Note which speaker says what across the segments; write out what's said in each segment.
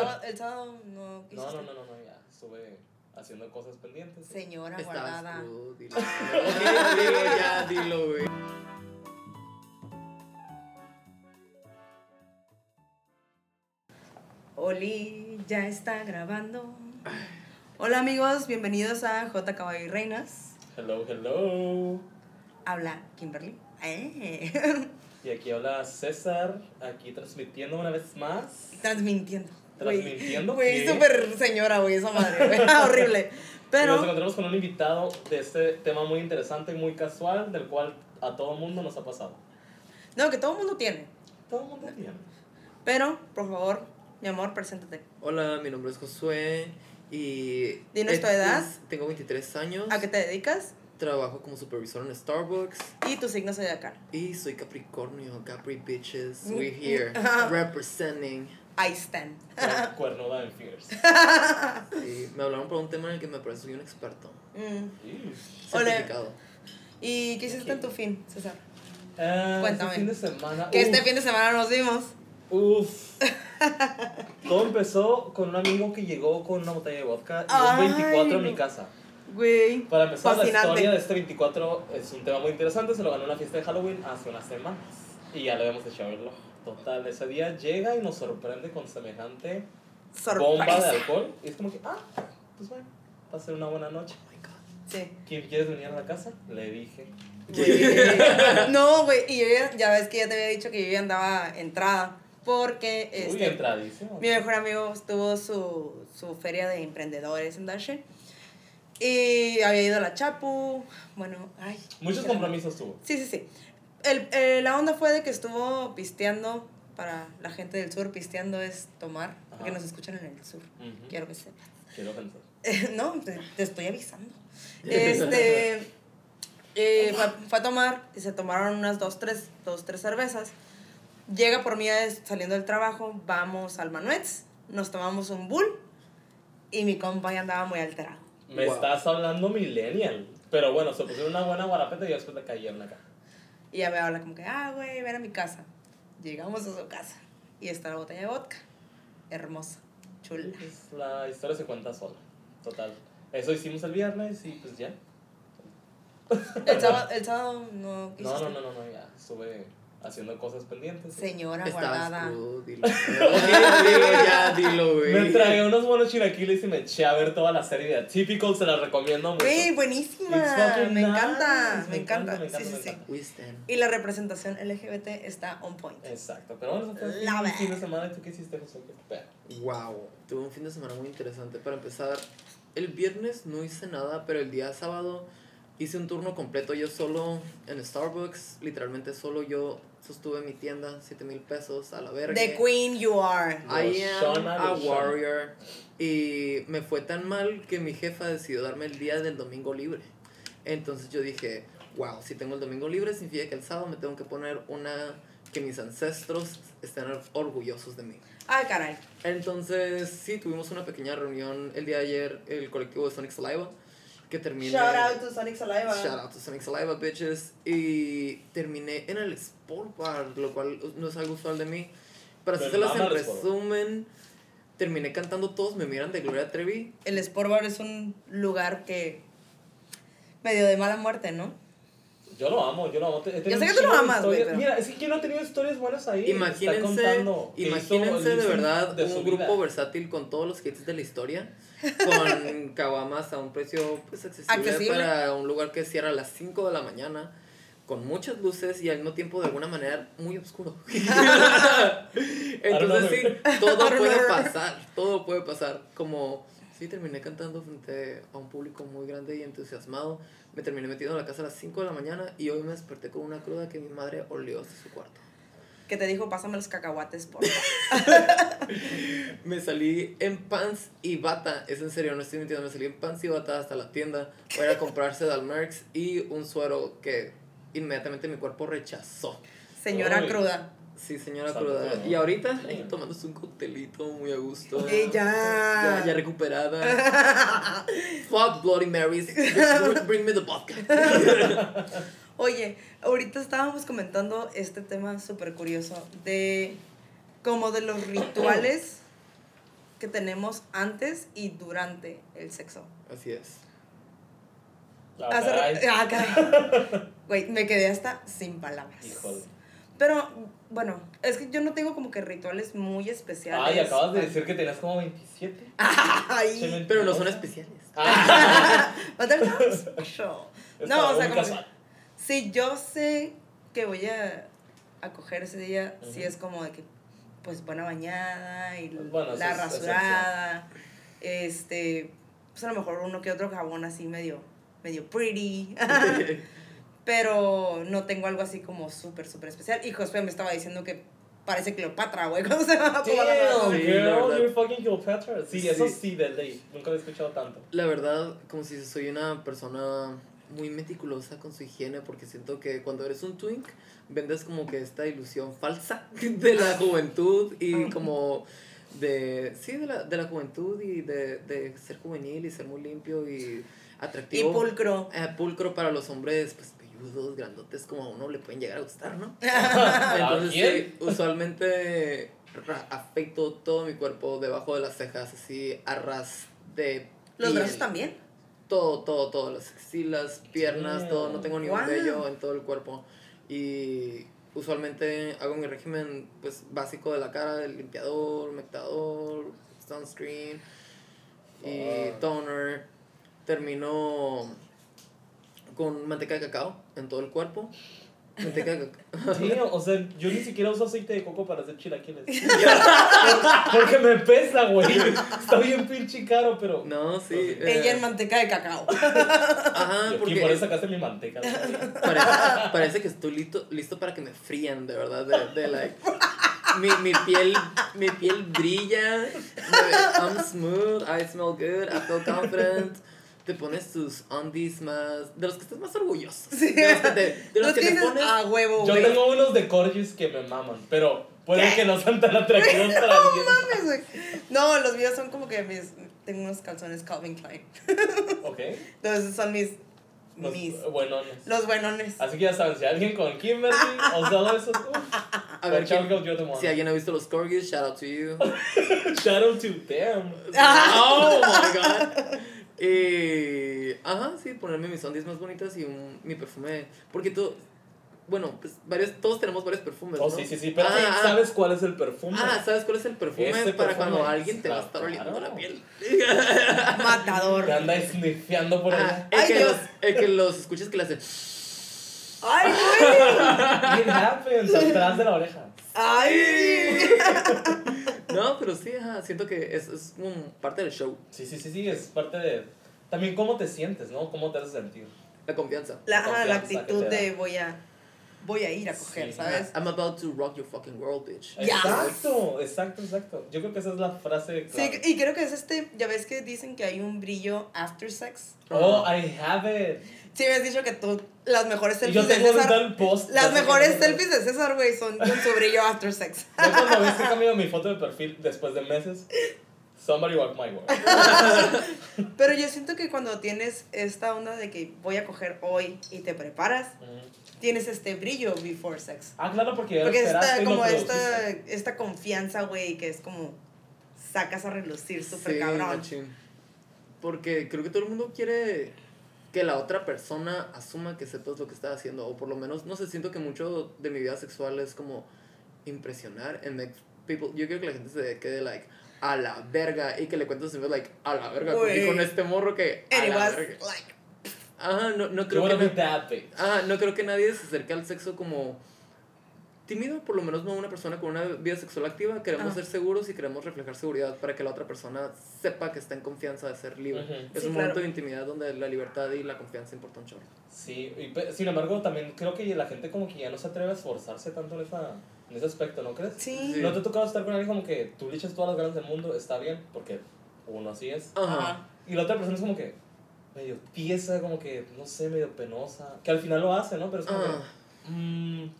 Speaker 1: sábado, el sábado no
Speaker 2: No,
Speaker 1: quisiste.
Speaker 2: no, no, no, no, ya. Estuve haciendo cosas pendientes.
Speaker 1: Señora
Speaker 3: Estabas
Speaker 1: guardada.
Speaker 3: dilo. Ya, dilo, güey.
Speaker 1: Oli, ya está grabando. Hola amigos, bienvenidos a J Caballo y Reinas.
Speaker 2: Hello, hello.
Speaker 1: Habla Kimberly. Eh.
Speaker 2: Y aquí habla César, aquí transmitiendo una vez más.
Speaker 1: Transmitiendo.
Speaker 2: ¿Transmitiendo
Speaker 1: Güey, súper señora, güey, esa madre. güey. Horrible.
Speaker 2: Y
Speaker 1: Pero.
Speaker 2: nos encontramos con un invitado de este tema muy interesante y muy casual, del cual a todo mundo nos ha pasado.
Speaker 1: No, que todo el mundo tiene.
Speaker 2: Todo el mundo tiene.
Speaker 1: Pero, por favor, mi amor, preséntate.
Speaker 3: Hola, mi nombre es Josué y...
Speaker 1: Dinos tu
Speaker 3: este
Speaker 1: edad.
Speaker 3: es- tengo 23 años.
Speaker 1: ¿A qué te dedicas?
Speaker 3: Trabajo como supervisor en Starbucks
Speaker 1: Y tu signo zodiacal.
Speaker 3: y soy Capricornio, Capri bitches.
Speaker 1: Mm,
Speaker 3: We're here
Speaker 1: ajá.
Speaker 3: representing.
Speaker 1: I stand.
Speaker 2: Cuer- Cuernuda en Fierce.
Speaker 3: Y me hablaron por un tema en el que me parece soy un experto.
Speaker 1: Mm.
Speaker 3: Certificado.
Speaker 1: ¿Y qué hiciste en tu fin, César?
Speaker 2: Ah,
Speaker 1: Cuéntame.
Speaker 2: Este fin de semana.
Speaker 1: Que este
Speaker 2: uf,
Speaker 1: fin de semana nos vimos.
Speaker 2: Uf. Todo empezó con un amigo que llegó con una botella de vodka y
Speaker 1: Ay,
Speaker 2: un 24 a mi casa.
Speaker 1: Güey.
Speaker 2: Para empezar, la historia de este 24 es un tema muy interesante. Se lo ganó en una fiesta de Halloween hace unas semanas. Y ya le habíamos echado el ojo. Total, ese día llega y nos sorprende con semejante bomba de alcohol. Y es como que, ah, pues bueno, va a ser una buena noche.
Speaker 3: Oh my God.
Speaker 1: Sí.
Speaker 2: ¿Quién quieres venir a la casa? Le dije.
Speaker 1: No, güey. Y yo ya, ya ves que ya te había dicho que yo ya andaba entrada. Porque
Speaker 2: Uy,
Speaker 1: este,
Speaker 2: entradísimo.
Speaker 1: mi mejor amigo tuvo su, su feria de emprendedores en Dashe. Y había ido a la Chapu. Bueno, ay.
Speaker 2: Muchos compromisos tuvo.
Speaker 1: Sí, sí, sí. El, eh, la onda fue de que estuvo pisteando. Para la gente del sur, pisteando es tomar. Porque
Speaker 2: Ajá.
Speaker 1: nos escuchan en el sur. Quiero que sepas.
Speaker 2: Quiero pensar.
Speaker 1: no, te, te estoy avisando. Este. eh, fue, fue a tomar y se tomaron unas dos, tres, dos, tres cervezas. Llega por mí saliendo del trabajo, vamos al Manuets, nos tomamos un bull y mi compa ya andaba muy alterado.
Speaker 2: Me
Speaker 3: Wow.
Speaker 2: estás hablando millennial. Pero bueno, se pusieron una buena guarapeta y después le cayeron acá.
Speaker 1: Y ya me habla como que, ah, güey, ven a mi casa. Llegamos a su casa y está la botella de vodka. Hermosa, chula.
Speaker 2: Pues la historia se cuenta sola. Total. Eso hicimos el viernes y pues ya.
Speaker 1: El sábado, el sábado no
Speaker 2: No, no, no, no, no, ya. Estuve haciendo cosas pendientes.
Speaker 1: Señora
Speaker 3: Estabas
Speaker 1: guardada.
Speaker 3: crudo, dilo. Dilo, ya, dilo, güey.
Speaker 2: Me tragué unos buenos chilaquiles y me eché a ver toda la serie de Atypical, se la recomiendo mucho.
Speaker 1: Güey, buenísima. Me
Speaker 2: nice,
Speaker 1: encanta, me
Speaker 2: me
Speaker 1: encanta.
Speaker 2: encanta, me
Speaker 1: Sí, sí, sí.
Speaker 2: encanta.
Speaker 1: Y la representación LGBT está on point.
Speaker 2: Exacto, pero bueno, eso fue el fin
Speaker 1: it.
Speaker 2: de semana. ¿Y tú qué hiciste, José?
Speaker 3: Wow, tuve un fin de semana muy interesante. Para empezar, el viernes no hice nada, pero el día sábado hice un turno completo yo solo en Starbucks. Literalmente solo yo sostuve mi tienda, 7 mil pesos a la verga.
Speaker 1: The queen you are.
Speaker 3: I am a warrior. Y me fue tan mal que mi jefa decidió darme el día del domingo libre. Entonces yo dije, wow, si tengo el domingo libre significa que el sábado me tengo que poner una que mis ancestros estén orgullosos de mí.
Speaker 1: Ay, caray.
Speaker 3: Entonces, sí, tuvimos una pequeña reunión el día de ayer, el colectivo de Sonic Saliva, que terminé...
Speaker 1: Shout out to Sonic Saliva.
Speaker 3: Shout out to Sonic Saliva, bitches. Y terminé en el Sport Bar, lo cual no es algo usual de mí. Para
Speaker 2: Me
Speaker 3: hacérselas en resumen, terminé cantando Todos me miran de Gloria Trevi.
Speaker 1: El Sport Bar es un lugar que. medio de mala muerte, ¿no?
Speaker 2: Yo lo amo, yo lo amo.
Speaker 1: Yo sé que tú lo amas, güey, pero-
Speaker 2: Mira, es que ¿quién no ha tenido historias buenas ahí?
Speaker 3: Imagínense, imagínense de verdad
Speaker 2: de
Speaker 3: un grupo
Speaker 2: vida.
Speaker 3: versátil con todos los hits de la historia, con caguamas a un precio pues accesible,
Speaker 1: Accesible.
Speaker 3: para un lugar que cierra a las 5 de la mañana, con muchas luces y al mismo tiempo de alguna manera muy oscuro. Entonces sí, todo puede pasar, todo puede pasar. Como sí terminé cantando frente a un público muy grande y entusiasmado, me terminé metiendo en la casa a las 5 de la mañana y hoy me desperté con una cruda que mi madre olió hasta su cuarto.
Speaker 1: Que te dijo, pásame los cacahuates, por favor.
Speaker 3: Me salí en pants y bata, es en serio, no estoy mintiendo, me salí en pants y bata hasta la tienda para a comprarse Dalmerx y un suero que inmediatamente mi cuerpo rechazó.
Speaker 1: Señora
Speaker 2: Uy.
Speaker 1: cruda.
Speaker 3: Sí, señora.
Speaker 2: Dios.
Speaker 3: Y ahorita ahí tomándose un coctelito muy a gusto.
Speaker 1: Y ya.
Speaker 3: Ya, ya recuperada. Fuck Bloody Marys. Bring- Bring me the vodka.
Speaker 1: Oye, ahorita estábamos comentando este tema súper curioso de como de los rituales que tenemos antes y durante el sexo.
Speaker 3: Así es.
Speaker 2: Ah,
Speaker 1: Hace ah, caray. Güey, me quedé hasta sin palabras.
Speaker 2: Híjole.
Speaker 1: Pero, bueno, es que yo no tengo como que rituales muy especiales.
Speaker 2: Ay, acabas de decir que tenías como 27. Che,
Speaker 1: Ay.
Speaker 3: Pero no son especiales.
Speaker 2: Ah,
Speaker 1: No, o sea, como que, si yo sé que voy a, a coger ese día, sí
Speaker 2: Ujú.
Speaker 1: es como de que, pues, buena bañada y
Speaker 2: Bueno, eso
Speaker 1: la
Speaker 2: es
Speaker 1: rasurada, este, pues a lo mejor uno que otro jabón así medio, medio pretty, pero no tengo algo así como súper, súper especial. Y Josué me estaba diciendo que parece Cleopatra, güey, cuando se va a
Speaker 2: Damn,
Speaker 3: Sí,
Speaker 2: girl, you're fucking Cleopatra. Sí, eso
Speaker 3: Sí.
Speaker 2: sí, de ley. Nunca había escuchado tanto.
Speaker 3: La verdad, como si soy una persona muy meticulosa con su higiene, porque siento que cuando eres un twink, vendes como que esta ilusión falsa de la juventud y como de, sí, de la, de la juventud y de, de ser juvenil y ser muy limpio y
Speaker 1: Y
Speaker 3: atractivo.
Speaker 1: pulcro.
Speaker 3: Eh, pulcro para los hombres, pues pelludos, grandotes, como a uno le pueden llegar a gustar, ¿no?
Speaker 2: ¿A
Speaker 3: Entonces, sí, usualmente afecto todo mi cuerpo debajo de las cejas, así a ras de.
Speaker 1: Los
Speaker 3: piel.
Speaker 1: brazos también.
Speaker 3: Todo, todo, todo. Las axilas, piernas, todo. No tengo ni un
Speaker 1: Wow.
Speaker 3: vello en todo el cuerpo. Y usualmente hago mi régimen pues básico de la cara, el limpiador, humectador, sunscreen y toner. Termino con manteca de cacao en todo el cuerpo. Manteca de cacao.
Speaker 2: Sí, o sea, yo ni siquiera uso aceite de coco para hacer chilaquiles. Porque me pesa, güey. Está bien pinche caro, pero.
Speaker 3: No, sí. Eh,
Speaker 1: Ella en manteca de cacao.
Speaker 3: Ajá,
Speaker 2: Y
Speaker 3: porque
Speaker 2: por eso sacaste mi manteca.
Speaker 3: parece, parece que estoy listo, listo para que me frían, de verdad. De, de like. Mi, mi piel mi piel brilla. I'm smooth, I smell good, I feel confident. Te pones tus undies más. De los que estás más orgulloso.
Speaker 1: Sí.
Speaker 3: De los que te, de los
Speaker 1: Los
Speaker 3: que
Speaker 1: que
Speaker 3: te
Speaker 1: dices,
Speaker 3: pones.
Speaker 1: a huevo,
Speaker 2: Yo
Speaker 1: güey.
Speaker 2: tengo unos de corgis que me maman, pero puede
Speaker 1: ¿Qué?
Speaker 2: que no sean tan atractivos para alguien.
Speaker 1: mames, güey. No, los míos son como que mis. Tengo unos calzones Calvin Klein.
Speaker 2: Ok.
Speaker 1: Entonces son mis.
Speaker 2: Los
Speaker 1: mis.
Speaker 2: buenones.
Speaker 1: Los buenones.
Speaker 2: Así que ya saben, si alguien con Kimberly o todo eso,
Speaker 3: A ver,
Speaker 2: Chao,
Speaker 3: ¿quién-
Speaker 2: yo te
Speaker 3: si alguien ha visto los corgis, shout out to you.
Speaker 2: Shout out to them.
Speaker 3: oh my god. Y. Ajá, sí, ponerme mis undies más bonitas y un, mi perfume. Porque tú. Bueno, pues varios, todos tenemos varios perfumes.
Speaker 2: Oh,
Speaker 3: ¿no?
Speaker 2: sí, sí, sí. Pero
Speaker 3: Ah,
Speaker 2: sí,
Speaker 3: ah.
Speaker 2: ¿sabes cuál es el perfume?
Speaker 3: Ah, ¿sabes cuál es el perfume
Speaker 2: Ese
Speaker 3: para
Speaker 2: perfume,
Speaker 3: cuando alguien te va a estar oliendo la piel?
Speaker 1: Matador.
Speaker 2: Te anda snifeando por
Speaker 3: Ah,
Speaker 2: allá.
Speaker 3: el,
Speaker 1: Ay,
Speaker 3: que
Speaker 1: Dios.
Speaker 3: los, el que los escuchas que le hace.
Speaker 1: Ay, güey.
Speaker 2: It happens atrás de la oreja.
Speaker 1: Ay.
Speaker 3: No, pero sí, ajá, siento que es, es como parte del show,
Speaker 2: Sí, sí, sí, sí, es parte de... También cómo te sientes, ¿no? Cómo te haces sentir.
Speaker 3: la confianza.
Speaker 1: La, la
Speaker 2: confianza que
Speaker 1: actitud de voy a. Voy a ir a coger,
Speaker 2: Sí.
Speaker 1: ¿sabes?
Speaker 3: I'm about to rock your fucking world, bitch.
Speaker 2: Exacto, exacto, exacto. Yo creo que esa es la frase
Speaker 1: Sí,
Speaker 2: clave.
Speaker 1: y creo que es este. Ya ves que dicen que hay un brillo after sex.
Speaker 2: Oh, I have it.
Speaker 1: Sí, me has dicho que tú. Las mejores selfies
Speaker 2: yo
Speaker 1: de César.
Speaker 2: post.
Speaker 1: Las mejores selfies de César, güey, son con su brillo after sex.
Speaker 2: Ya cuando ves que cambio mi foto de perfil después de meses, somebody walk my word.
Speaker 1: Pero yo siento que cuando tienes esta onda de que voy a coger hoy y te preparas, tienes este brillo before sex.
Speaker 2: Ah, claro, porque
Speaker 1: Porque
Speaker 2: lo
Speaker 1: como esta, esta confianza, güey, que es como sacas a relucir súper
Speaker 3: Sí,
Speaker 1: cabrón.
Speaker 3: machín. Porque creo que todo el mundo quiere que la otra persona asuma que sepas lo que está haciendo. O por lo menos, no sé, siento que mucho de mi vida sexual es como impresionar and make people. Yo quiero que la gente se quede like a la verga y que le cuentes a like a la verga
Speaker 1: Güey.
Speaker 3: con este morro que a
Speaker 1: And it
Speaker 3: la
Speaker 1: was
Speaker 3: verga.
Speaker 1: like,
Speaker 3: Ajá, creo que no creo que nadie se acerque al sexo como tímido, por lo menos no una persona con una vida sexual activa. Queremos
Speaker 1: Ah.
Speaker 3: ser seguros y queremos reflejar seguridad para que la otra persona sepa que está en confianza de ser libre.
Speaker 2: Ujú.
Speaker 3: Es
Speaker 1: Sí,
Speaker 3: un
Speaker 1: claro.
Speaker 3: momento de intimidad donde la libertad y la confianza importan chorro.
Speaker 2: Sí, y sin embargo, también creo que la gente como que ya no se atreve a esforzarse tanto en, esa, en ese aspecto, ¿no crees?
Speaker 1: sí.
Speaker 3: Sí.
Speaker 2: ¿No te ha tocado estar con alguien como que tú le echas todas las ganas del mundo, está bien, porque uno así es,
Speaker 3: Ajá.
Speaker 1: Ajá.
Speaker 2: y la otra persona es como que medio tiesa, como que, no sé, medio penosa, que al final lo hace, ¿no? Pero es como
Speaker 3: Ah.
Speaker 2: que, mm, he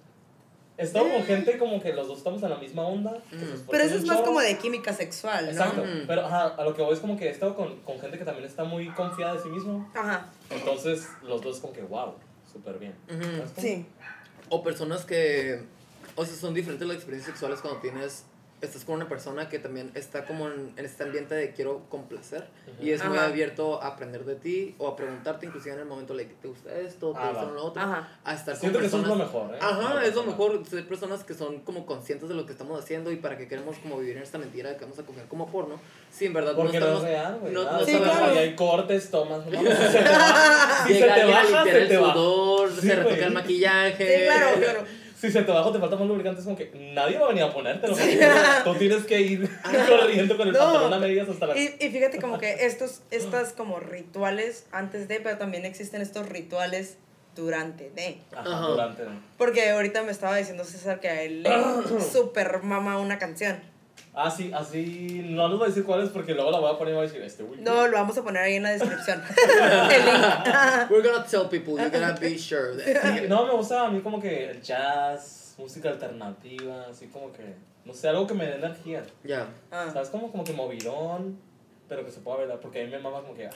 Speaker 2: estado con gente como que los dos estamos en la misma onda.
Speaker 3: Mm.
Speaker 1: Pero eso es más como de química sexual, ¿no?
Speaker 2: Exacto,
Speaker 3: Mm.
Speaker 2: pero ajá, a lo que voy es como que he estado con, con gente que también está muy confiada de sí mismo,
Speaker 1: Ajá,
Speaker 2: entonces los dos como que, wow, súper bien.
Speaker 1: Sí.
Speaker 3: O personas que, o sea, son diferentes las experiencias sexuales cuando tienes estás con una persona que también está como en, en este ambiente de quiero complacer y es muy abierto a aprender de ti o a preguntarte inclusive en el momento like, te gusta esto, te
Speaker 2: Ah,
Speaker 3: gusta
Speaker 2: va.
Speaker 3: lo otro,
Speaker 1: Ajá.
Speaker 3: a estar con
Speaker 2: Siento que eso es lo mejor, ¿eh?
Speaker 3: Ajá, es lo mejor ser personas que son como conscientes de lo que estamos haciendo y para que queremos como vivir en esta mentira de que vamos a coger como porno. Si en verdad
Speaker 2: Porque
Speaker 3: no
Speaker 2: no,
Speaker 3: estamos
Speaker 2: es real, güey.
Speaker 3: no- no
Speaker 1: Sí,
Speaker 2: sabes,
Speaker 1: claro.
Speaker 2: ahí hay cortes, tomas. no, se te baja, si se te baja, se
Speaker 3: el
Speaker 2: te baja.
Speaker 3: sudor,
Speaker 2: Sí,
Speaker 3: se retoca el maquillaje.
Speaker 1: Sí, claro, claro.
Speaker 2: Si se te baja o te falta más lubricante, es como que nadie va a venir a ponértelo. Tú tienes que ir corriendo con el
Speaker 1: No.
Speaker 2: pantalón a medias hasta la.
Speaker 1: Y, y fíjate como que estos, estas como rituales antes de, pero también existen estos rituales durante de.
Speaker 2: Ajá, durante.
Speaker 1: Porque ahorita me estaba diciendo César que a él le super mama una canción.
Speaker 2: Ah, sí, así. No les voy a decir cuál es porque luego la voy a poner y voy a decir, este güey.
Speaker 1: No, lo vamos a poner ahí en la descripción. El link.
Speaker 3: We're gonna tell people, you're gonna be sure that.
Speaker 2: Sí, no, me gusta a mí como que el jazz, música alternativa, así como que. No sé, algo que me dé energía.
Speaker 3: Ya.
Speaker 1: Ah.
Speaker 2: ¿Sabes? Como, como que movidón, pero que se pueda bailar. Porque a mí me mama como que ah,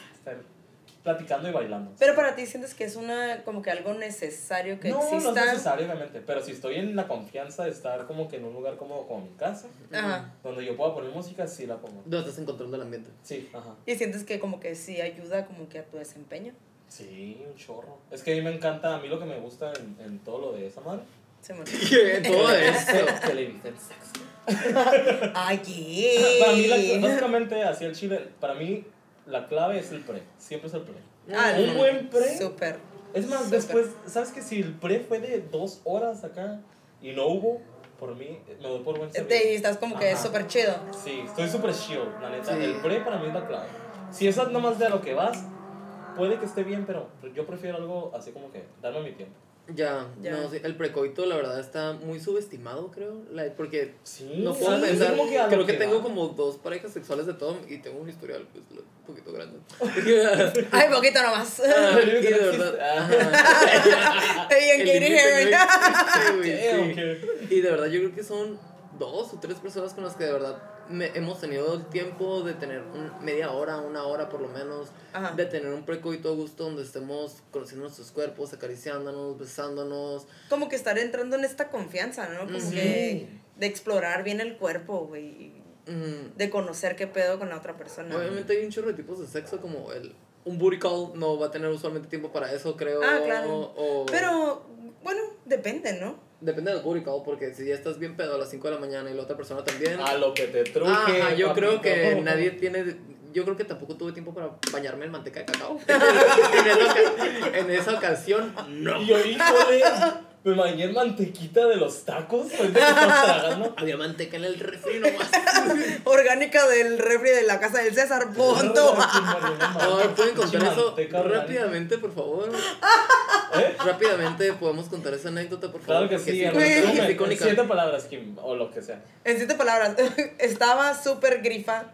Speaker 2: platicando y bailando.
Speaker 1: Pero para ti sientes que es una como que algo necesario que
Speaker 2: no, no es
Speaker 1: exista.
Speaker 2: necesario, obviamente. Pero si estoy en la confianza de estar como que en un lugar como, como mi casa,
Speaker 1: Ajá.
Speaker 2: donde yo pueda poner música, sí la pongo.
Speaker 3: No estás en control del ambiente.
Speaker 2: Sí, ajá.
Speaker 1: Y sientes que como que sí ayuda como que a tu desempeño.
Speaker 2: Sí, un chorro. Es que a mí me encanta, a mí lo que me gusta en, en todo lo de esa madre.
Speaker 1: Se me...
Speaker 3: Todo eso.
Speaker 2: que le dicen sexo.
Speaker 1: Ay, ¿qué?
Speaker 2: Para mí, la- básicamente, así el chile, para mí, la clave es el pre. Siempre es el pre.
Speaker 1: Ah,
Speaker 2: un buen pre.
Speaker 1: Súper.
Speaker 2: Es más,
Speaker 1: Súper.
Speaker 2: después, ¿sabes que Si el pre fue de dos horas acá y no hubo, por mí, me doy por buen
Speaker 1: Te-
Speaker 2: servicio.
Speaker 1: Y estás como que
Speaker 2: Ajá.
Speaker 1: súper chido.
Speaker 2: Sí, estoy súper chill, la neta.
Speaker 3: Sí.
Speaker 2: El pre para mí es la clave. Si es nomás de a lo que vas, puede que esté bien, pero yo prefiero algo así como que darme mi tiempo.
Speaker 3: Ya,
Speaker 1: Ya.
Speaker 3: no, sí, el precoito la verdad está muy subestimado, creo. la- porque
Speaker 2: Sí,
Speaker 3: no puedo
Speaker 2: sí,
Speaker 3: pensar.
Speaker 2: que
Speaker 3: creo que, tengo como dos parejas sexuales de todo y tengo un historial pues, un poquito grande.
Speaker 1: Ay, poquito nomás.
Speaker 3: Ah, y de verdad.
Speaker 1: Y
Speaker 3: de verdad yo creo que son dos o tres personas con las que de verdad me- hemos tenido el tiempo de tener un- media hora, una hora por lo menos,
Speaker 1: Ajá.
Speaker 3: de tener un precoito a gusto donde estemos conociendo nuestros cuerpos, acariciándonos, besándonos.
Speaker 1: Como que estar entrando en esta confianza, ¿no? Como
Speaker 3: Ujú.
Speaker 1: que de explorar bien el cuerpo, güey.
Speaker 3: Mm,
Speaker 1: De conocer qué pedo con la otra persona.
Speaker 3: Obviamente hay un chorro de tipos de sexo como el... Un booty call no va a tener usualmente tiempo para eso, creo.
Speaker 1: Ah, claro.
Speaker 3: O,
Speaker 1: Pero, bueno, depende, ¿no?
Speaker 3: Depende del call, porque si ya estás bien pedo a las 5 de la mañana y la otra persona también...
Speaker 2: A lo que te truje.
Speaker 3: Ajá, yo creo que nadie tiene. Yo creo que tampoco tuve tiempo para bañarme en manteca de cacao. en, esa, oca- en esa ocasión, no.
Speaker 2: Y yo, híjole, me bañé en mantequita de los tacos. Tragando.
Speaker 3: Había manteca en el refri nomás.
Speaker 1: Orgánica del refri de la casa del César, punto.
Speaker 3: ¿Pueden contar eso rápidamente, por favor?
Speaker 2: ¿Eh?
Speaker 3: Rápidamente, ¿podemos contar esa anécdota, por favor?
Speaker 2: Claro que sí, en siete palabras, Kim, o lo que sea.
Speaker 1: En siete palabras, estaba súper grifa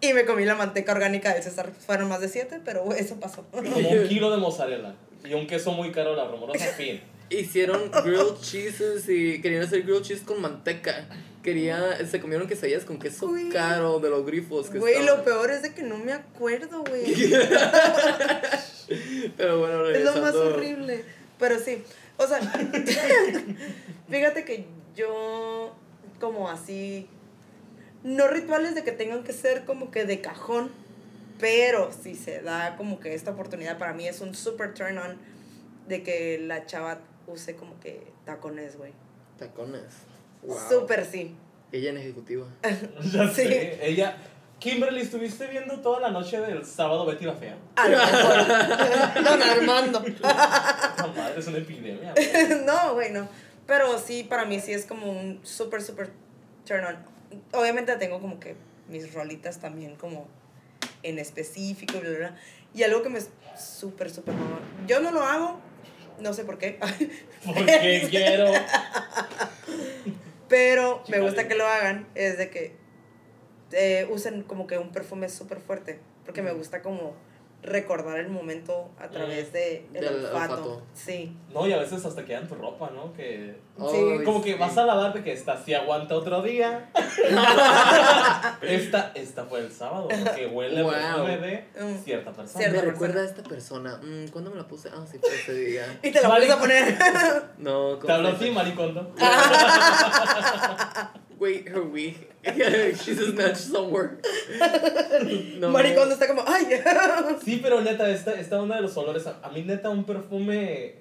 Speaker 1: y me comí la manteca orgánica del César. Fueron más de siete, pero eso pasó.
Speaker 2: Como un kilo de mozzarella y un queso muy caro, la rumorosa, fin.
Speaker 3: Hicieron grilled cheeses y querían hacer grilled cheese con manteca. Quería, se comieron quesadillas con queso caro de los grifos. Que
Speaker 1: Güey,
Speaker 3: estaban.
Speaker 1: lo peor es de que no me acuerdo, güey.
Speaker 3: Pero bueno,
Speaker 1: Es lo más horrible. Pero sí, o sea, fíjate que yo, como así, no rituales de que tengan que ser como que de cajón, pero si se da como que esta oportunidad para mí es un super turn on de que la chava use como que tacones, güey.
Speaker 3: Tacones. Wow.
Speaker 1: Súper sí.
Speaker 3: Ella en ejecutiva.
Speaker 2: Ya
Speaker 1: Sí.
Speaker 2: sé, ella... Kimberly, ¿estuviste viendo toda la noche del sábado Betty la Fea?
Speaker 1: A lo mejor. Don Armando.
Speaker 2: La madre, es una epidemia. güey.
Speaker 1: no, güey, no. Pero sí, para mí sí es como un súper, súper turn on. Obviamente tengo como que mis rolitas también como en específico, bla, bla, bla. Y algo que me es súper, súper. Yo no lo hago, no sé por qué,
Speaker 2: Porque quiero...
Speaker 1: pero me gusta que lo hagan, es de que eh, usen como que un perfume súper fuerte, porque me gusta como recordar el momento a través de el
Speaker 3: Del
Speaker 1: olfato.
Speaker 3: olfato.
Speaker 1: Sí.
Speaker 2: No, y a veces hasta queda en tu ropa, ¿no? Que...
Speaker 3: Ay,
Speaker 2: Como que
Speaker 3: sí.
Speaker 2: vas a lavarte que esta sí aguanta otro día. esta, esta fue el sábado, porque huele
Speaker 3: Wow.
Speaker 2: a perfume de
Speaker 1: Mm.
Speaker 2: cierta persona.
Speaker 1: Cierta
Speaker 3: Me
Speaker 1: persona.
Speaker 3: recuerda a esta persona. Mm, ¿Cuándo me la puse? Ah, sí, fue ese día.
Speaker 1: Y te
Speaker 2: Vale.
Speaker 1: vuelves a poner.
Speaker 3: No,
Speaker 2: Te hablo
Speaker 3: ¿cómo
Speaker 2: así, maricondo.
Speaker 3: Wait, her wig. She's snatched somewhere.
Speaker 1: No, Maricón está como, ¡ay!
Speaker 2: sí, pero neta, esta, esta onda de los olores. A, a mí, neta, un perfume.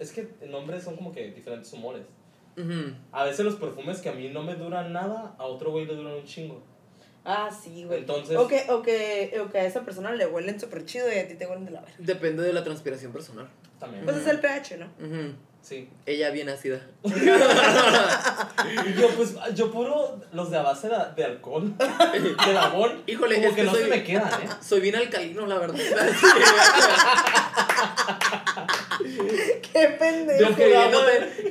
Speaker 2: Es que en hombres son como que diferentes humores. A veces los perfumes que a mí no me duran nada, a otro güey le duran un chingo.
Speaker 1: Ah, sí, güey. Entonces. O que, o, que, o que a esa persona le huelen súper chido y a ti te huelen de la verga.
Speaker 3: Depende de la transpiración personal.
Speaker 1: También. Pues es el pH, ¿no?
Speaker 2: Sí.
Speaker 3: Ella bien ácida.
Speaker 2: yo, pues, yo puro los de a base de, alcohol, de labor. Híjole, como es que, no se me quedan, ¿eh?
Speaker 3: Soy bien alcalino, la verdad.
Speaker 1: Qué pendejo.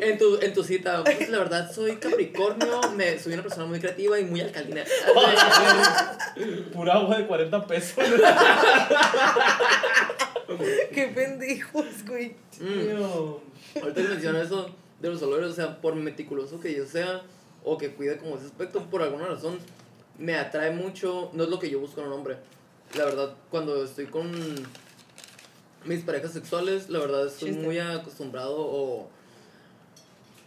Speaker 3: en tu, en tu cita, pues la verdad soy Capricornio, me, soy una persona muy creativa y muy alcalina.
Speaker 2: Pura agua de 40 pesos.
Speaker 1: Qué pendejos, güey.
Speaker 3: Mm. Ahorita que mencionas eso de los olores, o sea, por meticuloso que yo sea o que cuide como ese aspecto, por alguna razón me atrae mucho, no es lo que yo busco en un hombre. La verdad, cuando estoy con mis parejas sexuales, la verdad estoy muy acostumbrado o...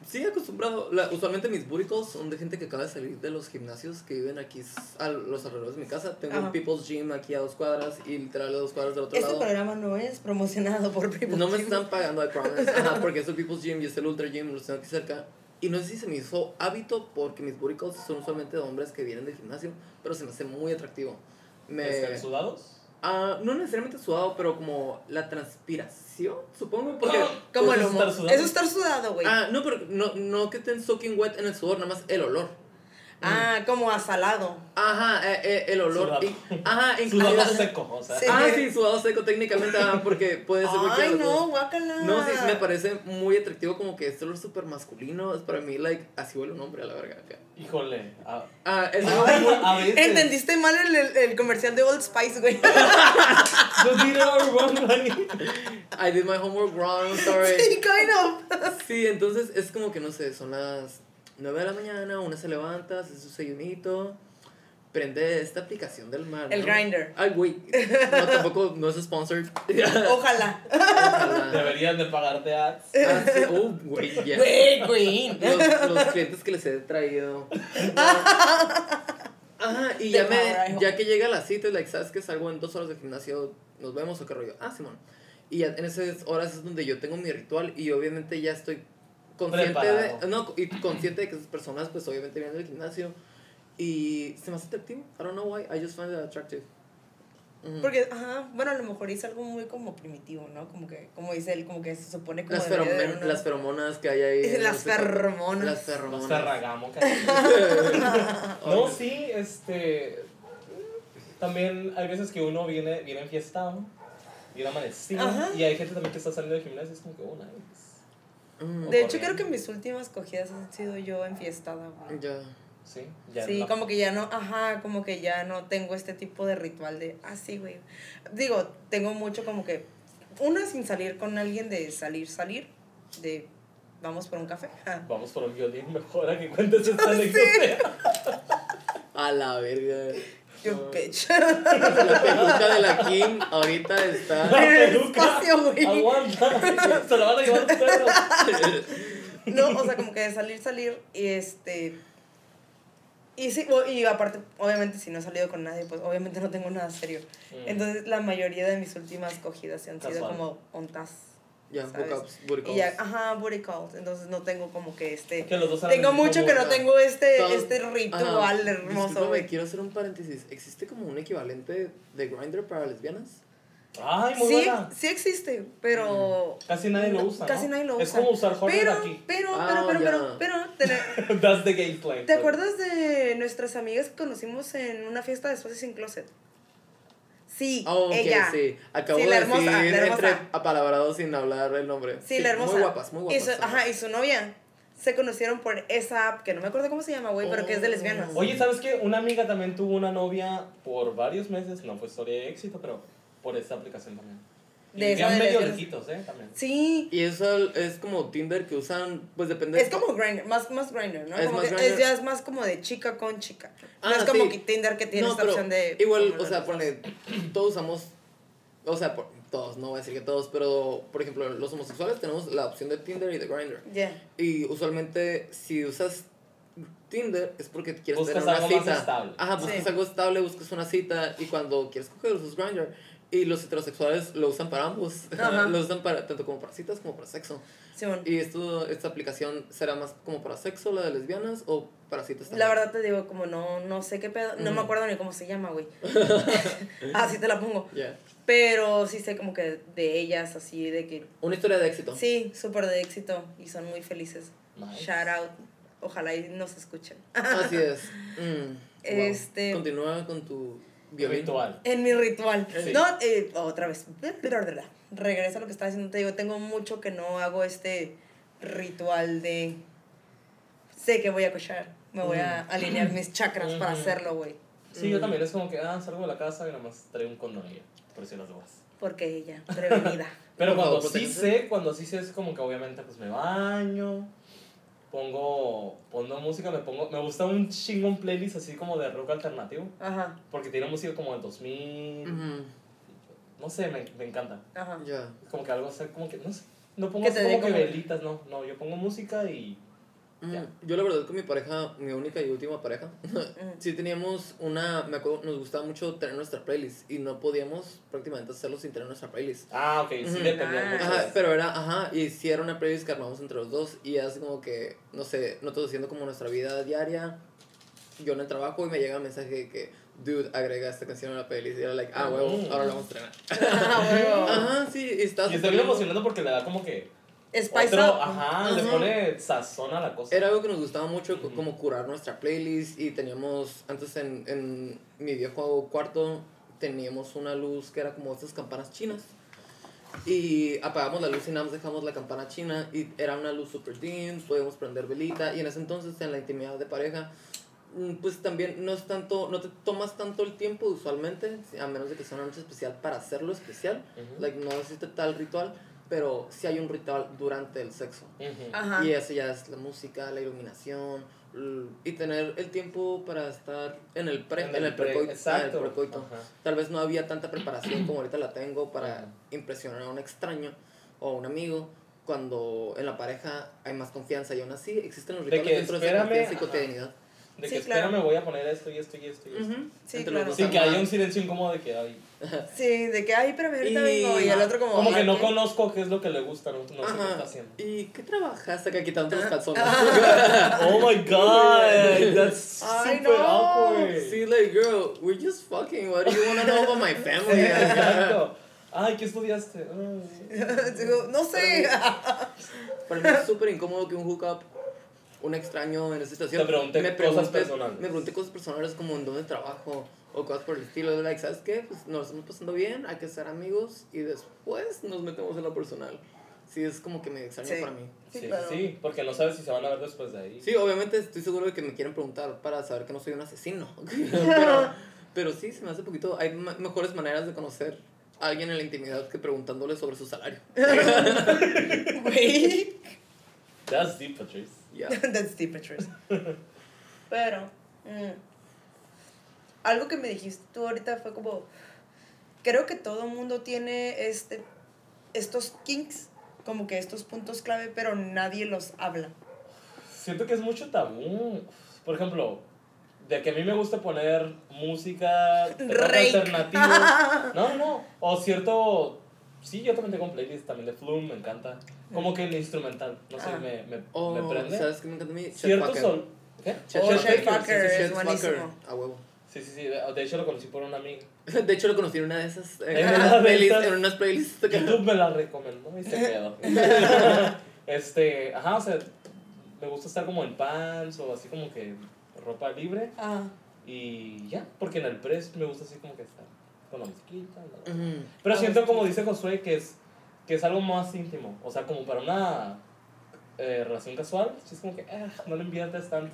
Speaker 3: Sí, acostumbrado. usualmente mis búricos son de gente que acaba de salir de los gimnasios que viven aquí a los alrededores de mi casa. Tengo un People's Gym aquí a dos cuadras y literal a dos cuadras del otro
Speaker 1: este
Speaker 3: lado.
Speaker 1: Este programa no es promocionado por People's
Speaker 3: No me están pagando, I promise. Ajá, porque es el People's Gym y es el Ultra Gym, los tengo aquí cerca. Y no sé si se me hizo hábito porque mis búricos son usualmente de hombres que vienen del gimnasio, pero se me hace muy atractivo.
Speaker 2: Me... ¿Están sudados?
Speaker 3: Ah, no necesariamente sudado, pero como la transpiración, supongo. Porque,
Speaker 1: como el humo. Eso es estar sudado, güey.
Speaker 3: Ah, no, pero no, no que estén soaking wet en el sudor, nada más el olor.
Speaker 1: Ah, como asalado.
Speaker 3: Ajá, eh, eh, el olor.
Speaker 2: Sudado.
Speaker 3: Y, ajá,
Speaker 2: sudado seco, o sea.
Speaker 3: Ah, sí, sudado seco técnicamente, porque puede ser
Speaker 1: Ay, no, guácala.
Speaker 3: No, sí, me parece muy atractivo como que este olor súper masculino. Es para mí, like, así huele un hombre a la verga acá.
Speaker 2: Híjole.
Speaker 3: Ah, ah es
Speaker 1: a veces. Entendiste mal el, el, comercial de Old Spice, güey.
Speaker 3: I did my homework wrong, sorry.
Speaker 1: Sí, kind of.
Speaker 3: Sí, entonces es como que no sé, son las 9 de la mañana, una se levanta, hace su desayunito, prende esta aplicación del mar.
Speaker 1: El grinder.
Speaker 3: Ay, güey. No, tampoco, no es sponsored.
Speaker 1: Ojalá.
Speaker 2: Ojalá. Deberían de pagarte ads.
Speaker 3: Ah, sí. Oh, güey, ya.
Speaker 1: Güey,
Speaker 3: Los, los, clientes que les he traído. Ajá, y ya, me, ya que llega la cita, like, ¿sabes que Salgo en dos horas de gimnasio, nos vemos o qué rollo. Ah, Simón. Y ya en esas horas es donde yo tengo mi ritual y obviamente ya estoy consciente de, no, y consciente de que esas personas pues obviamente vienen del gimnasio y se me hace atractivo. I don't know why, I just find it attractive.
Speaker 1: Porque, ajá, bueno, a lo mejor es algo muy como primitivo, ¿no? Como que, como dice él, como que se supone como...
Speaker 3: Las, las feromonas que hay ahí.
Speaker 1: Las feromonas.
Speaker 3: Las feromonas.
Speaker 2: Las ferragamo. no, sí, este... También hay veces que uno viene, viene enfiestado, viene amanecido, y hay gente también que está saliendo del gimnasio y es como que, oh, nice.
Speaker 1: Mm. De hecho, creo que mis últimas cogidas han sido yo enfiestada,
Speaker 3: güey. Ya.
Speaker 2: Sí, ya
Speaker 1: Sí, como que ya no, ajá, como que ya no tengo este tipo de ritual de, ah, sí, güey. Digo, tengo mucho como que, una sin salir con alguien de salir, salir, de vamos por un café.
Speaker 2: Vamos por un violín, mejor a que cuentes esta anécdota.
Speaker 3: a la verga.
Speaker 1: Yo bitch.
Speaker 3: La peluca de la Kim ahorita está.
Speaker 1: En el espacio, güey.
Speaker 2: Aguanta. Se la van a llevar ustedes.
Speaker 1: No, o sea, como que de salir, salir. Y este. Y sí, y aparte, obviamente, si no he salido con nadie, pues obviamente no tengo nada serio. Mm. Entonces, la mayoría de mis últimas cogidas han sido como ontas.
Speaker 3: Ya, hookups, booty calls.
Speaker 1: Y ya, ajá, booty calls. Entonces no tengo como que este.
Speaker 2: Que los dos
Speaker 1: tengo mucho que no tengo este, este ritual hermoso,
Speaker 3: güey. Quiero hacer un paréntesis. ¿Existe como un equivalente de Grindr para lesbianas?
Speaker 2: Ay, muy
Speaker 1: sí,
Speaker 2: buena.
Speaker 1: Sí existe, pero.
Speaker 2: Mm. Casi nadie lo usa.
Speaker 1: Casi nadie lo usa.
Speaker 2: Es como usar Hornet
Speaker 1: pero,
Speaker 2: aquí.
Speaker 1: Pero, pero, pero, pero, pero,
Speaker 2: pero. That's the gameplay.
Speaker 1: ¿Te acuerdas de nuestras amigas que conocimos en una fiesta de Espacios Sin Closet? Sí,
Speaker 3: oh, ella. Sí, acabo de decir entre apalabrados sin hablar el nombre.
Speaker 1: Sí, la hermosa.
Speaker 3: Muy guapas, muy guapas.
Speaker 1: Y su, ajá, y su novia se conocieron por esa app, que no me acuerdo cómo se llama, güey, pero que es de oh. lesbianas.
Speaker 2: Oye, ¿sabes qué? Una amiga también tuvo una novia por varios meses, no fue historia de éxito, pero por esa aplicación también. De y medio lejitos, ¿eh? También.
Speaker 1: Sí.
Speaker 3: Y eso es como Tinder que usan, pues depende.
Speaker 1: Es como Grindr, más, más Grindr, ¿no? Es, como más es ya es más como de chica con chica. no es ah, como que Tinder que tiene esta opción de.
Speaker 3: Igual, o sea, pone, todos usamos o sea, por, todos, no voy a decir que todos, pero por ejemplo, los homosexuales tenemos la opción de Tinder y de Grindr.
Speaker 1: Yeah.
Speaker 3: Y usualmente, si usas Tinder es porque quieres
Speaker 2: Buscas
Speaker 3: tener una
Speaker 2: algo más
Speaker 3: cita.
Speaker 2: estable.
Speaker 3: Ajá, buscas
Speaker 1: Sí.
Speaker 3: algo estable, buscas una cita y cuando quieres coger usas Grindr. Y los heterosexuales lo usan para ambos. Lo usan para tanto como para citas como para sexo.
Speaker 1: Simón.
Speaker 3: ¿Y esto, esta aplicación será más como para sexo, la de lesbianas, o para citas también?
Speaker 1: La verdad te digo, como no, no sé qué pedo, no me acuerdo ni cómo se llama, güey. así te la pongo.
Speaker 3: Ya.
Speaker 1: Pero sí sé como que de ellas, así de que.
Speaker 3: Una historia de éxito.
Speaker 1: Sí, súper de éxito y son muy felices.
Speaker 2: Nice.
Speaker 1: Shout out. Ojalá y nos escuchen.
Speaker 3: Así es. Mm, wow.
Speaker 1: Este-
Speaker 3: Continúa con tu.
Speaker 2: Ritual.
Speaker 1: En mi ritual.
Speaker 2: Sí.
Speaker 1: No, eh, otra vez. Regresa a lo que estaba diciendo. Te digo, tengo mucho que no hago este ritual de. Sé que voy a cochar. Me voy a alinear mis chakras para hacerlo, güey.
Speaker 2: Sí,
Speaker 3: Mm.
Speaker 2: yo también es como que, ah, salgo de la casa y nada más traigo un condón ahí, por si las dudas.
Speaker 1: Porque ella, prevenida.
Speaker 2: Pero cuando
Speaker 3: favor,
Speaker 2: sí sé, cuando sí sé es como que obviamente pues me baño, pongo, pongo música, me pongo, me gusta un chingón playlist así como de rock alternativo,
Speaker 1: Ajá,
Speaker 2: porque tiene música como del 2000,
Speaker 3: Ujú,
Speaker 2: no sé, me, me encanta.
Speaker 1: ajá.
Speaker 2: Es
Speaker 3: Ya.
Speaker 2: como que algo así, como que, no sé, no pongo como que velitas, no, no, yo pongo música y Ya.
Speaker 3: Yo la verdad con mi pareja, mi única y última pareja,
Speaker 1: Mm.
Speaker 3: sí teníamos una, me acuerdo, nos gustaba mucho tener nuestra playlist y no podíamos prácticamente hacerlo sin tener nuestra playlist.
Speaker 2: Ah, ok, sí dependía
Speaker 1: Ah.
Speaker 3: Ajá,
Speaker 2: de-
Speaker 3: pero era, ajá, y sí era una playlist que armamos entre los dos y así como que, no sé, nosotros haciendo como nuestra vida diaria, yo en el trabajo y me llega el mensaje de que, dude, agrega esta canción a la playlist y era like, ah, huevo,
Speaker 2: Mm.
Speaker 3: ahora la vamos a estrenar.
Speaker 1: Ah, huevo.
Speaker 3: Ajá, sí, y estaba
Speaker 2: Y está bien emocionante porque le da como que
Speaker 1: Spice
Speaker 2: otro,
Speaker 1: up.
Speaker 2: ajá, le
Speaker 3: Ajá.
Speaker 2: pone sazón a la cosa.
Speaker 3: Era algo que nos gustaba mucho, como curar nuestra playlist y teníamos, antes en, en mi viejo cuarto teníamos una luz que era como estas campanas chinas y apagamos la luz y nada más dejamos la campana china y era una luz super dim, podíamos prender velita y en ese entonces en la intimidad de pareja mm, pues también no es tanto, no te tomas tanto el tiempo usualmente, a menos de que sea una noche especial para hacerlo especial, like no existe tal ritual, pero sí hay un ritual durante el sexo.
Speaker 2: Ujú.
Speaker 1: Ajá.
Speaker 3: Y eso ya es la música, la iluminación y tener el tiempo para estar en el pre, en, el,
Speaker 2: pre-
Speaker 3: precoito. en el
Speaker 2: Exacto.
Speaker 3: precoito.
Speaker 2: Ajá.
Speaker 3: Tal vez no había tanta preparación como ahorita la tengo para
Speaker 2: Ajá.
Speaker 3: impresionar a un extraño o a un amigo. Cuando en la pareja hay más confianza y aún así existen los
Speaker 2: De
Speaker 3: rituales
Speaker 2: que
Speaker 3: dentro de esa
Speaker 2: espérame,
Speaker 3: confianza y cotidianidad.
Speaker 2: De
Speaker 1: Sí,
Speaker 2: que
Speaker 1: claro.
Speaker 2: espera, me voy a poner esto y esto y esto y esto.
Speaker 1: Sí,
Speaker 3: Entre
Speaker 1: claro.
Speaker 3: los
Speaker 2: Sin que haya un silencio incómodo de que ay,
Speaker 1: Sí, de que, ay, espérame, ahorita
Speaker 3: Y-
Speaker 1: vengo. Y el otro como.
Speaker 2: como que
Speaker 1: "Ah,
Speaker 2: no
Speaker 1: ¿qué?".
Speaker 2: conozco qué es lo que le gusta, no, no sé qué está haciendo.
Speaker 3: ¿Y qué trabajas acá quitando los calzones?
Speaker 2: Oh my god, that's
Speaker 1: Ay,
Speaker 2: super
Speaker 1: no.
Speaker 2: awkward.
Speaker 3: Sí, like, girl, we're just fucking. What do you want to know about my family?
Speaker 2: Exacto. Ay, ¿qué estudiaste?
Speaker 1: Digo, no sé.
Speaker 3: Para mí es súper incómodo que un hookup, un extraño en esa situación,
Speaker 2: Te pregunte
Speaker 3: me
Speaker 2: cosas
Speaker 3: pregunte-
Speaker 2: personales.
Speaker 3: Me pregunté cosas personales como en dónde trabajo o cosas por el estilo. Like, ¿sabes qué? Pues nos estamos pasando bien, hay que ser amigos y después nos metemos en lo personal. Sí, es como que me extraña
Speaker 1: Sí.
Speaker 3: para mí.
Speaker 1: Sí,
Speaker 2: Sí, sí,
Speaker 1: claro.
Speaker 2: sí, porque no sabes si se van a ver después de ahí.
Speaker 3: Sí, obviamente estoy seguro de que me quieren preguntar para saber que no soy un asesino. pero, pero sí, se me hace poquito. Hay ma- mejores maneras de conocer a alguien en la intimidad que preguntándole sobre su salario.
Speaker 1: Güey.
Speaker 2: That's deep, Patrice.
Speaker 3: Ya.
Speaker 1: That's deep, Patrice. Pero. mm, algo que me dijiste tú ahorita fue como. Creo que todo mundo tiene este, estos kinks, como que estos puntos clave, pero nadie los habla.
Speaker 2: Siento que es mucho tabú. Por ejemplo, de que a mí me gusta poner música alternativo. No, no, no. O cierto. Sí, yo también tengo un playlist también de Flume, me encanta. Como que el instrumental, no sé,
Speaker 1: Ah.
Speaker 2: me, me,
Speaker 3: Oh,
Speaker 2: me prende.
Speaker 3: ¿sabes qué me encanta a mí?
Speaker 2: Cierto sol. ¿Qué?
Speaker 1: Oh,
Speaker 3: sí,
Speaker 1: es buenísimo.
Speaker 3: A huevo.
Speaker 2: Sí, sí, sí. De hecho lo conocí por una amiga.
Speaker 3: De hecho, lo conocí en una de esas. En,
Speaker 2: En
Speaker 3: unas playlists- en unas playlists.
Speaker 2: YouTube me la recomendó y se quedó. este, ajá, o sea, me gusta estar como en pants o así como que ropa libre
Speaker 1: Ah,
Speaker 2: y ya, porque en el press me gusta así como que estar con la musiquita. la-. Pero
Speaker 1: Ah,
Speaker 2: siento
Speaker 1: sí.
Speaker 2: como dice Josué que es, que es algo más íntimo, o sea, como para una eh, relación casual, sí es como que ah, no le inviertes tanto,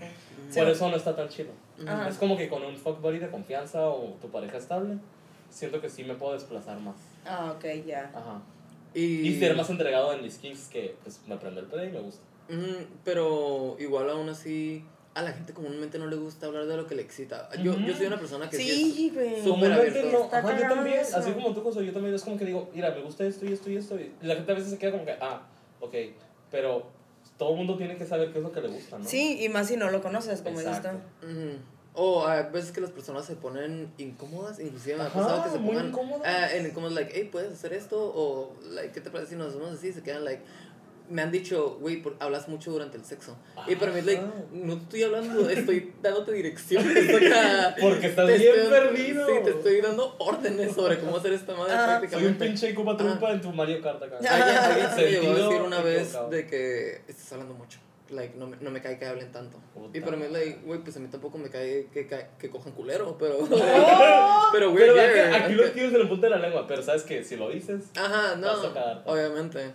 Speaker 1: Sí.
Speaker 2: por eso no está tan chido.
Speaker 1: Ajá.
Speaker 2: Es como que con un fuck buddy de confianza o tu pareja estable, siento que sí me puedo desplazar más.
Speaker 1: ah, ok, ya.
Speaker 2: Ajá.
Speaker 3: Y,
Speaker 2: Y ser más entregado en mis kinks que pues me prende el play y me gusta.
Speaker 3: Ujú, Pero igual aún así, a la gente comúnmente no le gusta hablar de lo que le excita. Yo, yo soy una persona que sí,
Speaker 1: Sí,
Speaker 2: Comúnmente
Speaker 3: abierto.
Speaker 2: no, ajá, yo también,
Speaker 1: eso.
Speaker 2: así como tú, José, yo también es como que digo, mira, me gusta esto y esto y esto. Y la gente a veces se queda como que, ah, ok, pero todo el mundo tiene que saber qué es lo que le gusta, ¿no?
Speaker 1: Sí, y más si no lo conoces, como dices.
Speaker 3: O a veces que las personas se ponen incómodas, inclusive me ha pasado que se
Speaker 2: muy
Speaker 3: pongan
Speaker 2: incómodas.
Speaker 3: ah, en incómodos, like, hey, ¿puedes hacer esto? O, like, ¿qué te parece si nos hacemos así? Se quedan, like, me han dicho, güey, por- hablas mucho durante el sexo. Y para mí, like,
Speaker 2: Ajá.
Speaker 3: no estoy hablando, estoy dándote direcciones.
Speaker 2: Porque estás bien
Speaker 3: estoy-
Speaker 2: perdido.
Speaker 3: Sí, te estoy dando órdenes sobre cómo hacer esta madre
Speaker 1: Ajá.
Speaker 2: Soy un
Speaker 3: prácticamente.
Speaker 2: pinche Koopa Troopa en tu Mario Kart acá.
Speaker 3: Alguien, alguien se me llegó a decir una vez
Speaker 2: equivocado.
Speaker 3: de que estás hablando mucho. Like, no me, no me cae que hablen tanto.
Speaker 2: Puta
Speaker 3: Y para mí, like, güey, pues a mí tampoco me cae que, que, que cojan culero, pero.
Speaker 1: ¡Oh!
Speaker 3: pero, güey,
Speaker 2: aquí, aquí
Speaker 3: es
Speaker 2: lo tienes en la punta de la lengua, pero sabes que si lo dices,
Speaker 3: Ajá, no.
Speaker 2: Vas a.
Speaker 3: Obviamente.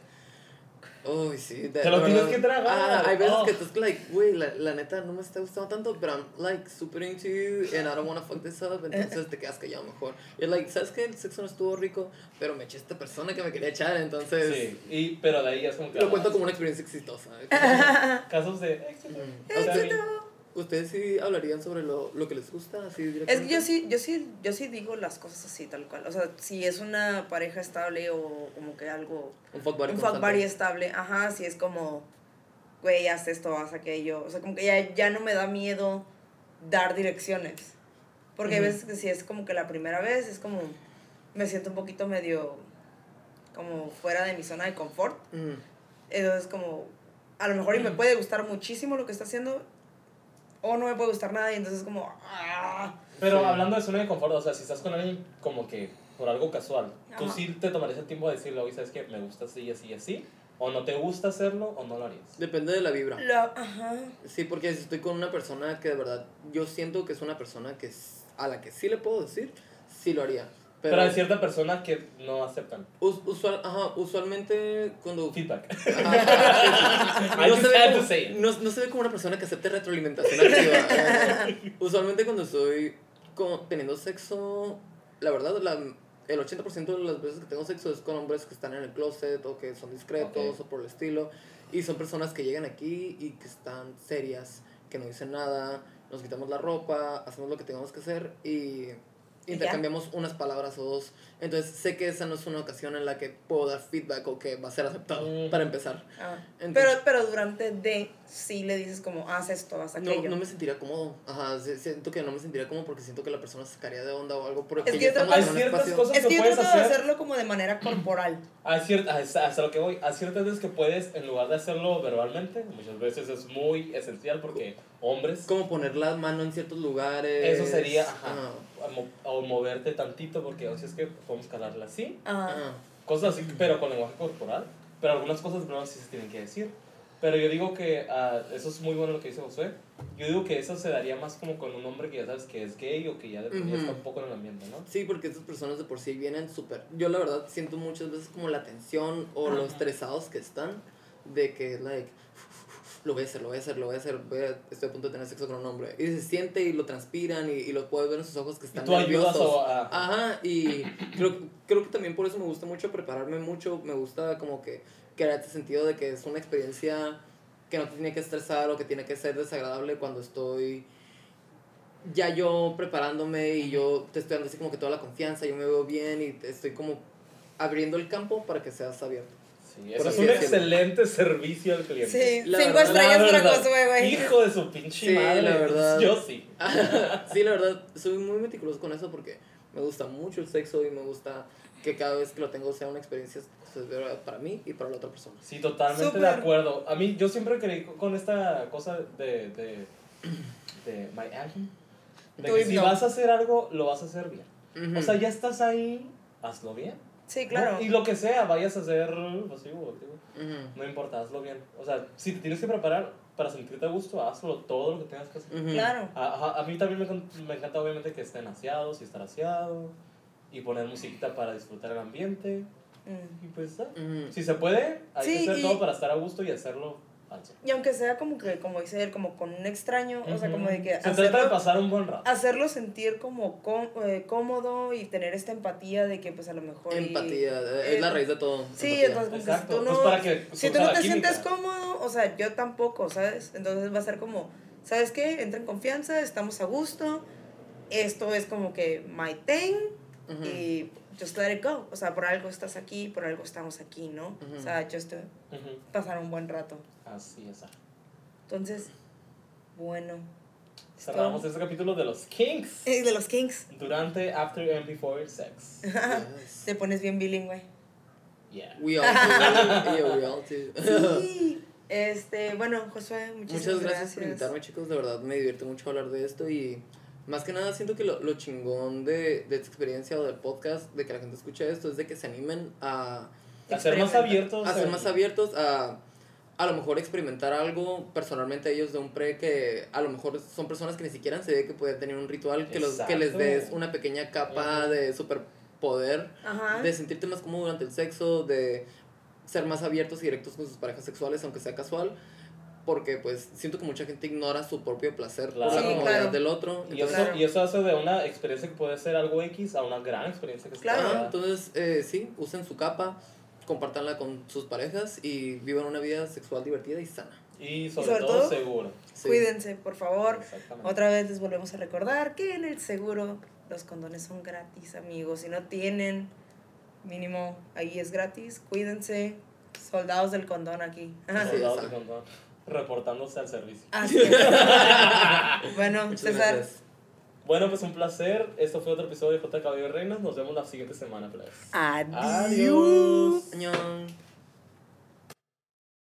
Speaker 3: Uy, sí. de-
Speaker 2: Te lo tienes que tragar.
Speaker 3: Ah, hay veces
Speaker 2: Oh.
Speaker 3: que estás like, güey, la, la neta no me está gustando tanto, pero I'm like super into you and I don't wanna fuck this up. Entonces te quedas callado mejor. Y like, ¿sabes qué? El sexo no estuvo rico, pero me eché esta persona que me quería echar, entonces.
Speaker 2: sí. Y, pero de ahí ya es como que.
Speaker 3: Lo
Speaker 2: ah,
Speaker 3: cuento como una experiencia exitosa.
Speaker 2: Casos de éxito.
Speaker 3: Mm.
Speaker 2: O sea,
Speaker 3: ¿Ustedes sí hablarían sobre lo, lo que les gusta? Así
Speaker 1: Es que yo sí, yo sí, yo sí digo las cosas así, tal cual. O sea, si es una pareja estable o como que algo,
Speaker 3: Un fuck buddy
Speaker 1: un fuck buddy estable, ajá, si es como, güey, haz esto, haz aquello. O sea, como que ya, ya no me da miedo dar direcciones. Porque hay
Speaker 3: Ujú.
Speaker 1: veces que si es como que la primera vez, es como, me siento un poquito medio, como fuera de mi zona de confort.
Speaker 3: Mm.
Speaker 1: Entonces, como, a lo mejor y me puede gustar muchísimo lo que está haciendo, o no me puede gustar nada, y entonces como, ah,
Speaker 2: Pero
Speaker 3: Sí.
Speaker 2: hablando de zona de confort, o sea, si estás con alguien como que por algo casual, tú sí te tomarías el tiempo de decirle, oye, ¿sabes qué? Me gusta así, así, así. O no te gusta hacerlo o no lo harías.
Speaker 3: Depende de la vibra.
Speaker 1: la, ajá.
Speaker 3: Sí, porque si estoy con una persona que de verdad yo siento que es una persona que s- a la que sí le puedo decir, sí lo haría.
Speaker 2: Pero,
Speaker 3: Pero,
Speaker 2: hay ciertas personas que no aceptan
Speaker 3: us- usual, ajá, usualmente cuando...
Speaker 2: feedback.
Speaker 3: Ajá, no, se ve como, no, no se ve como una persona que acepte retroalimentación activa. Eh, usualmente cuando estoy como teniendo sexo, la verdad, la, el 80% de las veces que tengo sexo es con hombres que están en el closet o que son discretos
Speaker 2: Ok.
Speaker 3: o por el estilo. Y son personas que llegan aquí y que están serias, que no dicen nada, nos quitamos la ropa, hacemos lo que tengamos que hacer y
Speaker 1: Y ya.
Speaker 3: intercambiamos unas palabras o dos. Entonces sé que esa no es una ocasión en la que puedo dar feedback o que va a ser aceptado
Speaker 2: Mm.
Speaker 3: para empezar.
Speaker 1: Ah,
Speaker 3: Entonces-
Speaker 1: pero, pero durante de sí le dices como, haz esto, haz
Speaker 3: No,
Speaker 1: aquello.
Speaker 3: no me sentiría cómodo. Ajá, si- siento que no me sentiría cómodo porque siento que la persona se sacaría de onda o algo. Porque
Speaker 1: Es que yo trato-
Speaker 2: Hay ciertas cosas
Speaker 1: es que
Speaker 2: que
Speaker 1: yo
Speaker 2: puedes
Speaker 1: trato de
Speaker 2: hacer.
Speaker 1: hacerlo como de manera corporal.
Speaker 2: Hay ciertas, hasta hasta lo que voy, hay ciertas veces que puedes, en lugar de hacerlo verbalmente, muchas veces es muy esencial porque hombres,
Speaker 3: Como poner la mano en ciertos lugares.
Speaker 2: eso sería, ajá,
Speaker 3: Ajá.
Speaker 2: a mo- o moverte tantito porque o sea, es que podemos calarla así,
Speaker 1: Ah,
Speaker 3: Ajá.
Speaker 2: cosas así, pero con lenguaje corporal, pero algunas cosas no sí se tienen que decir. Pero yo digo que ah, eso es muy bueno lo que dice Josué. Yo digo que eso se daría más como con un hombre que ya sabes que es gay o que ya, de- ya
Speaker 3: Ujú.
Speaker 2: está un poco en el ambiente, ¿no?
Speaker 3: Sí, porque estas personas de por sí vienen súper... Yo la verdad siento muchas veces como la tensión o lo
Speaker 2: Ajá.
Speaker 3: estresados que están de que, like, lo voy a hacer, lo voy a hacer, lo voy a hacer, voy a- estoy a punto de tener sexo con un hombre. Y se siente y lo transpiran y, y lo puedes ver en sus ojos que
Speaker 2: Y
Speaker 3: están
Speaker 2: tú ayudas
Speaker 3: nerviosos.
Speaker 2: a-
Speaker 3: Ajá, y creo, creo que también por eso me gusta mucho prepararme mucho, me gusta como que crear este sentido de que es una experiencia que no te tiene que estresar o que tiene que ser desagradable cuando estoy ya yo preparándome y yo te estoy dando así como que toda la confianza, yo me veo bien y te estoy como abriendo el campo para que seas abierto.
Speaker 2: Sí, eso es un excelente servicio al cliente.
Speaker 1: sí,
Speaker 3: La
Speaker 1: cinco
Speaker 3: verdad-
Speaker 1: estrellas
Speaker 2: La
Speaker 1: para Josué, güey.
Speaker 2: Hijo de su pinche
Speaker 3: Sí,
Speaker 2: madre.
Speaker 3: la verdad.
Speaker 2: Yo sí.
Speaker 3: sí, la verdad, soy muy meticuloso con eso porque me gusta mucho el sexo y me gusta que cada vez que lo tengo sea una experiencia satisfactoria para mí y para la otra persona.
Speaker 2: Sí, totalmente de acuerdo. A mí, yo siempre creí con esta cosa de, de, de my de que si vas a hacer algo, lo vas a hacer bien. O sea, ya estás ahí, hazlo bien.
Speaker 1: Sí, claro.
Speaker 2: ¿no? Y lo que sea, vayas a hacer pasivo, activo,
Speaker 3: Ujú.
Speaker 2: no importa, hazlo bien. O sea, si te tienes que preparar para sentirte a gusto, hazlo todo lo que tengas que hacer.
Speaker 3: Ujú.
Speaker 1: Claro.
Speaker 2: A, ajá, a mí también me, encanta- me encanta obviamente que estén aseados y estar aseado y poner musiquita para disfrutar el ambiente
Speaker 1: Mm.
Speaker 2: y pues ah, si se puede hay
Speaker 1: Sí,
Speaker 2: que hacer
Speaker 1: y-
Speaker 2: todo para estar a gusto y hacerlo
Speaker 1: Y aunque sea como que, como dice él, como con un extraño, o sea, como de que
Speaker 2: se trata de
Speaker 1: hacerlo,
Speaker 2: pasar un buen rato
Speaker 1: hacerlo sentir como eh, cómodo y tener esta empatía de que pues a lo mejor... y-
Speaker 3: Empatía, eh, es la raíz de todo.
Speaker 1: Sí,
Speaker 3: empatía.
Speaker 1: entonces como que si tú
Speaker 2: pues
Speaker 1: no,
Speaker 2: para que
Speaker 1: si tú no te
Speaker 2: química.
Speaker 1: sientes cómodo, o sea, yo tampoco, ¿sabes? Entonces va a ser como, ¿sabes qué? Entra en confianza, estamos a gusto, esto es como que my thing, y just let it go. O sea, por algo estás aquí, por algo estamos aquí, ¿no? O sea, just pasar un buen rato.
Speaker 2: Así es.
Speaker 1: Entonces, bueno.
Speaker 2: Cerramos este capítulo de los Kinks.
Speaker 1: Eh, de los Kinks.
Speaker 2: Durante, after and before sex.
Speaker 1: Te pones bien bilingüe.
Speaker 3: Yeah. We all do. yeah, we all
Speaker 1: do. sí. Este, bueno, Josué,
Speaker 3: muchas gracias. gracias por invitarme, chicos. De verdad, me divierte mucho hablar de esto y más que nada siento que lo, lo chingón de, de esta experiencia o del podcast, de que la gente escuche esto, es de que se animen a...
Speaker 2: A ser más abiertos.
Speaker 3: A ser más abiertos, a a lo mejor experimentar algo personalmente ellos de un pre que a lo mejor son personas que ni siquiera se ve que pueden tener un ritual que, los, que les des una pequeña capa de superpoder, de sentirte más cómodo durante el sexo, de ser más abiertos y directos con sus parejas sexuales, aunque sea casual. Porque pues siento que mucha gente ignora su propio placer por la comodidad del otro.
Speaker 2: Y, eso, y eso hace de una experiencia que puede ser algo X a una gran experiencia que
Speaker 3: Claro, entonces eh, sí, usen su capa compartanla con sus parejas y vivan una vida sexual divertida y sana.
Speaker 2: Y sobre, todo, seguro.
Speaker 1: Cuídense, por favor. Otra vez les volvemos a recordar que en el seguro los condones son gratis, amigos. Si no tienen, mínimo, ahí es gratis. Cuídense. Soldados del condón aquí.
Speaker 2: Soldados del condón. Reportándose al servicio.
Speaker 1: bueno, César.
Speaker 2: Bueno, pues un placer. Esto fue otro episodio de J. Cabello Reinas. Nos vemos la siguiente semana,
Speaker 1: Adiós. Adiós.